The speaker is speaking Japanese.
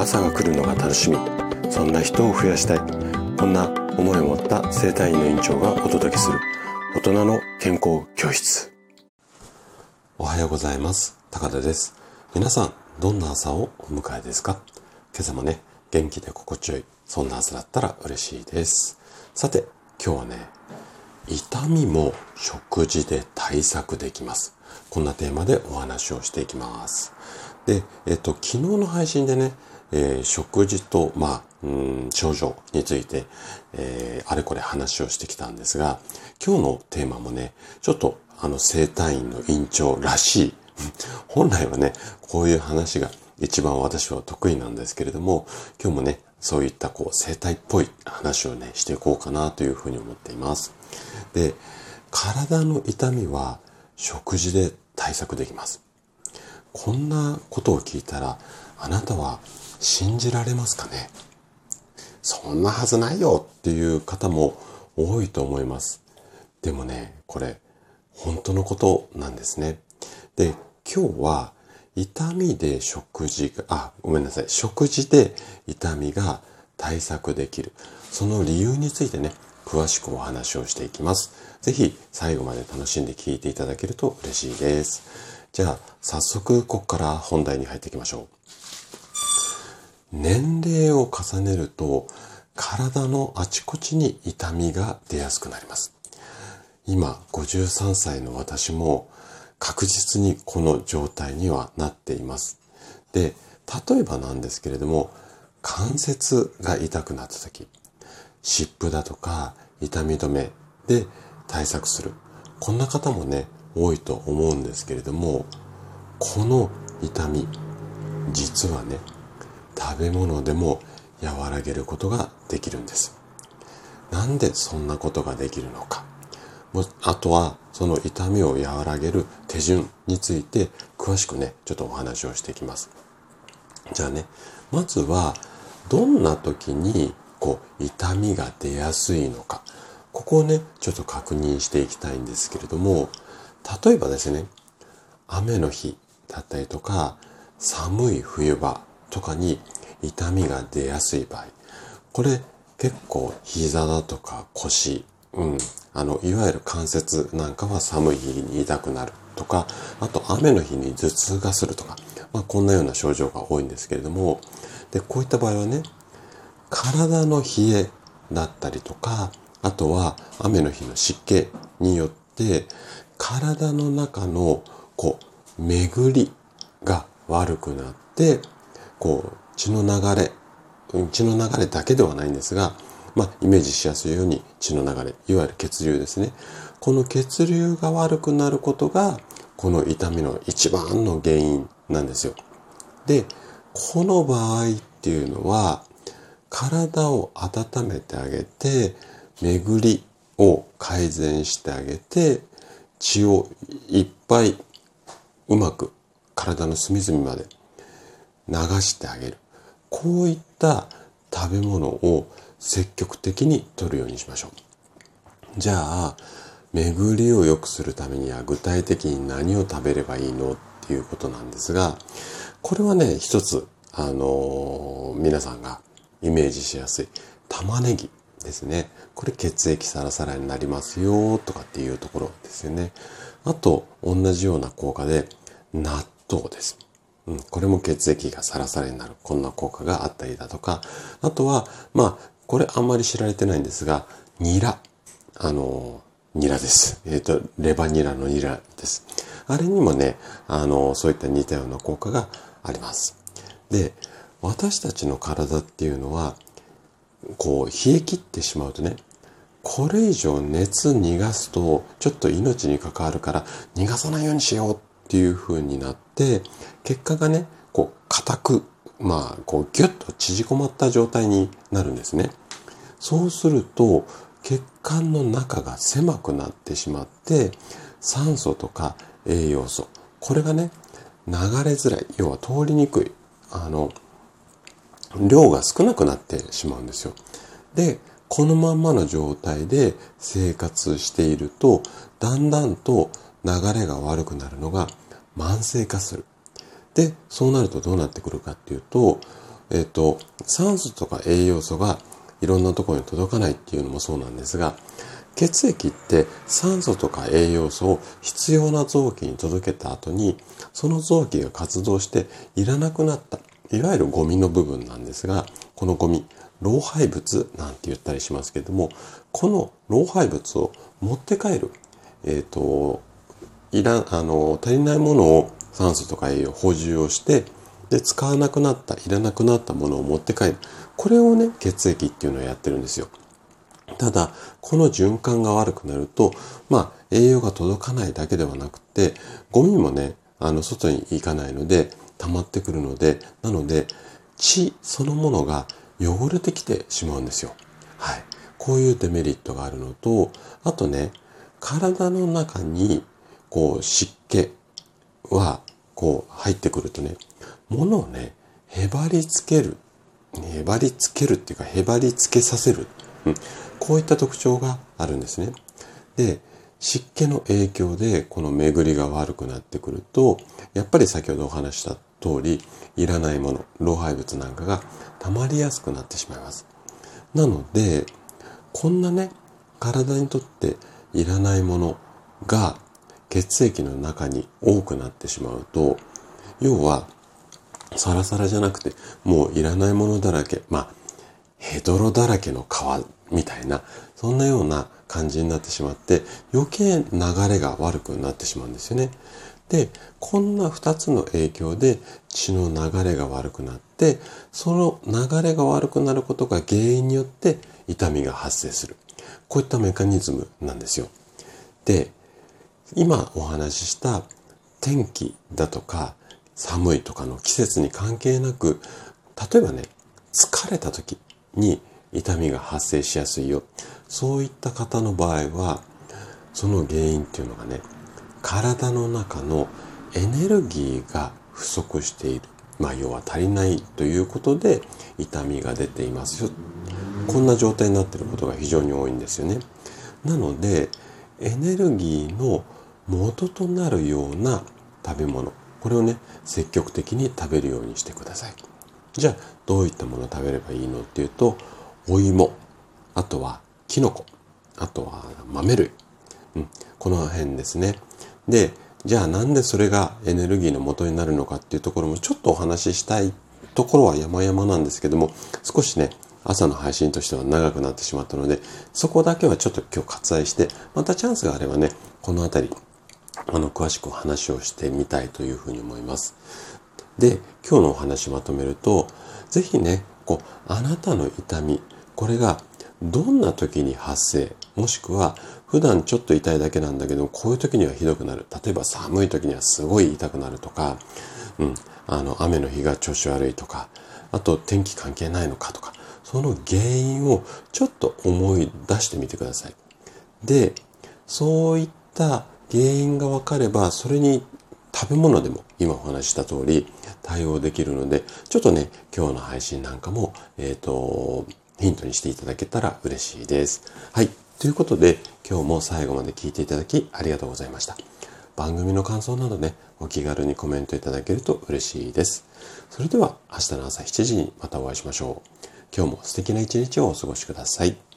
朝が来るのが楽しみ。そんな人を増やしたい。こんな思いを持った生体院の院長がお届けする。大人の健康教室。おはようございます。高田です。皆さんどんな朝をお迎えですか？今朝もね元気で心地よいそんな朝だったら嬉しいです。さて今日はね痛みも食事で対策できます。こんなテーマでお話をしていきます。で、えっと、昨日の配信でね、えー、食事と、まあ、症状について、えー、あれこれ話をしてきたんですが、今日のテーマもね、ちょっと、あの、生体院の院長らしい。本来はね、こういう話が一番私は得意なんですけれども、今日もね、そういったこう、生体っぽい話をね、していこうかなというふうに思っています。で、体の痛みは食事で対策できます。こんなことを聞いたら、あなたは信じられますかね？そんなはずないよっていう方も多いと思います。でもね、これ、本当のことなんですね。で、今日は痛みで食事が、あ、ごめんなさい。食事で痛みが対策できる。その理由についてね、詳しくお話をしていきます。ぜひ最後まで楽しんで聞いていただけると嬉しいです。じゃあ、早速、ここから本題に入っていきましょう。年齢を重ねると、体のあちこちに痛みが出やすくなります。今、53歳の私も確実にこの状態にはなっています。で、例えばなんですけれども、関節が痛くなった時、湿布だとか痛み止めで対策する。こんな方もね、多いと思うんですけれどもこの痛み実はね食べ物でも和らげることができるんです。なんでそんなことができるのか。あとはその痛みを和らげる手順について詳しくねちょっとお話をしていきます。じゃあねまずはどんな時にこう痛みが出やすいのか。ここをねちょっと確認していきたいんですけれども例えばですね、雨の日だったりとか、寒い冬場とかに痛みが出やすい場合、これ結構膝だとか腰、うん、あの、いわゆる関節なんかは寒い日に痛くなるとか、あと雨の日に頭痛がするとか、まあこんなような症状が多いんですけれども、で、こういった場合はね、体の冷えだったりとか、あとは雨の日の湿気によって体の中のこう巡りが悪くなってこう血の流れ血の流れだけではないんですが、まあ、イメージしやすいように血の流れいわゆる血流ですねこの血流が悪くなることがこの痛みの一番の原因なんですよでこの場合っていうのは体を温めてあげて巡りを改善してあげて血をいっぱいうまく体の隅々まで流してあげる。こういった食べ物を積極的に摂るようにしましょう。じゃあ、巡りを良くするためには具体的に何を食べればいいのっていうことなんですが、これはね、一つ、あのー、皆さんがイメージしやすい玉ねぎですね。これ血液サラサラになりますよとかっていうところですよね。あと、同じような効果で、納豆です。うん、これも血液がサラサラになる。こんな効果があったりだとか、あとは、まあ、これあんまり知られてないんですが、ニラ。あの、ニラです。えっ、ー、と、レバニラのニラです。あれにもね、あの、そういった似たような効果があります。で、私たちの体っていうのは、こう冷え切ってしまうとねこれ以上熱逃がすとちょっと命に関わるから逃がさないようにしようっていう風になって結果がねこう硬くまあこうギュッと縮こまった状態になるんですねそうすると血管の中が狭くなってしまって酸素とか栄養素これがね流れづらい要は通りにくいあの量が少なくなってしまうんですよ。で、このまんまの状態で生活していると、だんだんと流れが悪くなるのが慢性化する。で、そうなるとどうなってくるかっていうと、えっ、と、酸素とか栄養素がいろんなところに届かないっていうのもそうなんですが、血液って酸素とか栄養素を必要な臓器に届けた後に、その臓器が活動していらなくなった、いわゆるゴミの部分なんですが、このゴミ、老廃物なんて言ったりしますけども、この老廃物を持って帰る、えっ、ー、と、いらんあの、足りないものを酸素とか栄養補充をして、で、使わなくなった、いらなくなったものを持って帰る。これをね、血液っていうのをやってるんですよ。ただ、この循環が悪くなると、まあ、栄養が届かないだけではなくて、ゴミもね、あの、外に行かないので、溜まってくるので、なので、血そのものが汚れてきてしまうんですよ。はい。こういうデメリットがあるのと、あとね、体の中に、こう、湿気は、こう、入ってくるとね、物をね、へばりつける。へばりつけるっていうか、へばりつけさせる。うん。こういった特徴があるんですね。で、湿気の影響でこの巡りが悪くなってくると、やっぱり先ほどお話した通り、いらないもの、老廃物なんかが溜まりやすくなってしまいます。なので、こんなね、体にとっていらないものが血液の中に多くなってしまうと、要は、サラサラじゃなくて、もういらないものだらけ、まあ、ヘドロだらけの皮みたいな、そんなような感じになってしまって、余計流れが悪くなってしまうんですよね。で、こんな二つの影響で血の流れが悪くなって、その流れが悪くなることが原因によって痛みが発生する。こういったメカニズムなんですよ。で、今お話しした天気だとか寒いとかの季節に関係なく、例えばね、疲れた時に痛みが発生しやすいよ。そういった方の場合は、その原因っていうのがね、体の中のエネルギーが不足している。まあ、要は足りないということで痛みが出ていますよ。こんな状態になっていることが非常に多いんですよね。なので、エネルギーの元となるような食べ物。これをね、積極的に食べるようにしてください。じゃあ、どういったものを食べればいいのっていうと、お芋、あとはきのこ、あとは豆類、うん、この辺ですね。で、じゃあなんでそれがエネルギーの元になるのかっていうところもちょっとお話ししたいところは山々なんですけども、少しね、朝の配信としては長くなってしまったので、そこだけはちょっと今日割愛して、またチャンスがあればね、この辺り、あの、詳しく話をしてみたいというふうに思います。で、今日のお話まとめると、ぜひね、こう、あなたの痛み、これがどんな時に発生、もしくは普段ちょっと痛いだけなんだけど、こういう時にはひどくなる。例えば寒い時にはすごい痛くなるとか、うん、あの、雨の日が調子悪いとか、あと天気関係ないのかとか、その原因をちょっと思い出してみてください。で、そういった原因が分かれば、それに食べ物でも今お話しした通り対応できるので、ちょっとね、今日の配信なんかも、えっ、ー、と、ヒントにしていただけたら嬉しいです。はい。ということで、今日も最後まで聞いていただきありがとうございました。番組の感想などね、お気軽にコメントいただけると嬉しいです。それでは明日の朝7時にまたお会いしましょう。今日も素敵な一日をお過ごしください。